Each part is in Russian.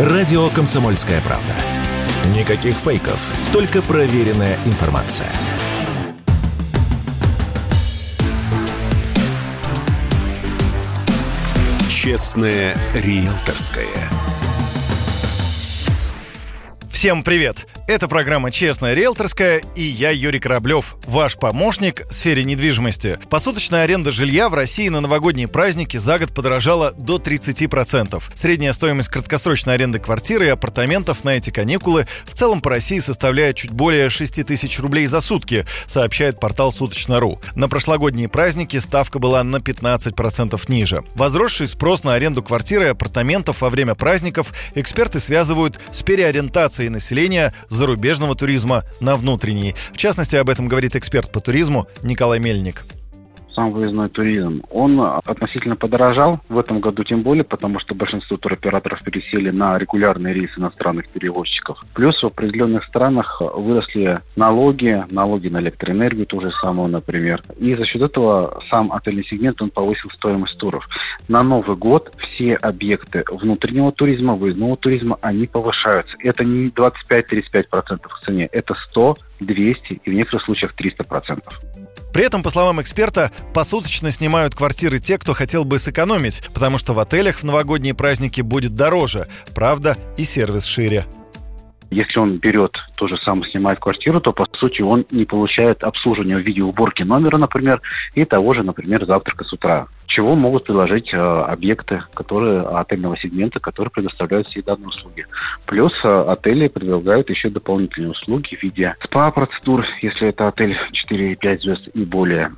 Радио «Комсомольская правда». Никаких фейков, только проверенная информация. Честное риэлторское. Всем привет! Это программа «Честная риэлторская» и я, Юрий Кораблев, ваш помощник в сфере недвижимости. Посуточная аренда жилья в России на новогодние праздники за год подорожала до 30%. Средняя стоимость краткосрочной аренды квартиры и апартаментов на эти каникулы в целом по России составляет чуть более 6 тысяч рублей за сутки, сообщает портал Суточно.ру. На прошлогодние праздники ставка была на 15% ниже. Возросший спрос на аренду квартиры и апартаментов во время праздников эксперты связывают с переориентацией населения с зарубежного туризма на внутренний. В частности, об этом говорит эксперт по туризму Николай Мельник сам выездной туризм, он относительно подорожал в этом году тем более, потому что большинство туроператоров пересели на регулярные рейсы иностранных перевозчиков. Плюс в определенных странах выросли налоги, налоги на электроэнергию, то же самое, например. И за счет этого сам отельный сегмент, он повысил стоимость туров. На Новый год все объекты внутреннего туризма, выездного туризма, они повышаются. Это не 25-35% в цене, это 100, 200 и в некоторых случаях 300%. При этом, по словам эксперта, посуточно снимают квартиры те, кто хотел бы сэкономить, потому что в отелях в новогодние праздники будет дороже. Правда, и сервис шире. Если он берет то же самое, снимает квартиру, то, по сути, он не получает обслуживания в виде уборки номера, например, и того же, например, завтрака с утра. Чего могут предложить э, объекты, которые отельного сегмента, которые предоставляют все данные услуги. Плюс э, отели предлагают еще дополнительные услуги в виде СПА-процедур, если это отель 4-5 звезд и более.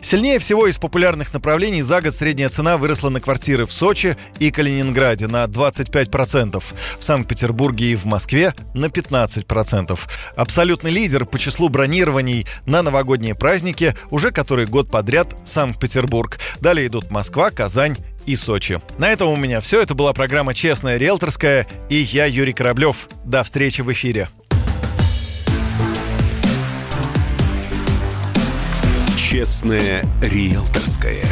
Сильнее всего из популярных направлений за год средняя цена выросла на квартиры в Сочи и Калининграде на 25%, в Санкт-Петербурге и в Москве на 15%. Абсолютный лидер по числу бронирований на новогодние праздники уже который год подряд Санкт-Петербург. Далее идут Москва, Казань и Сочи. На этом у меня все. Это была программа «Честная риэлторская» и я, Юрий Кораблев. До встречи в эфире. Честное риэлторское.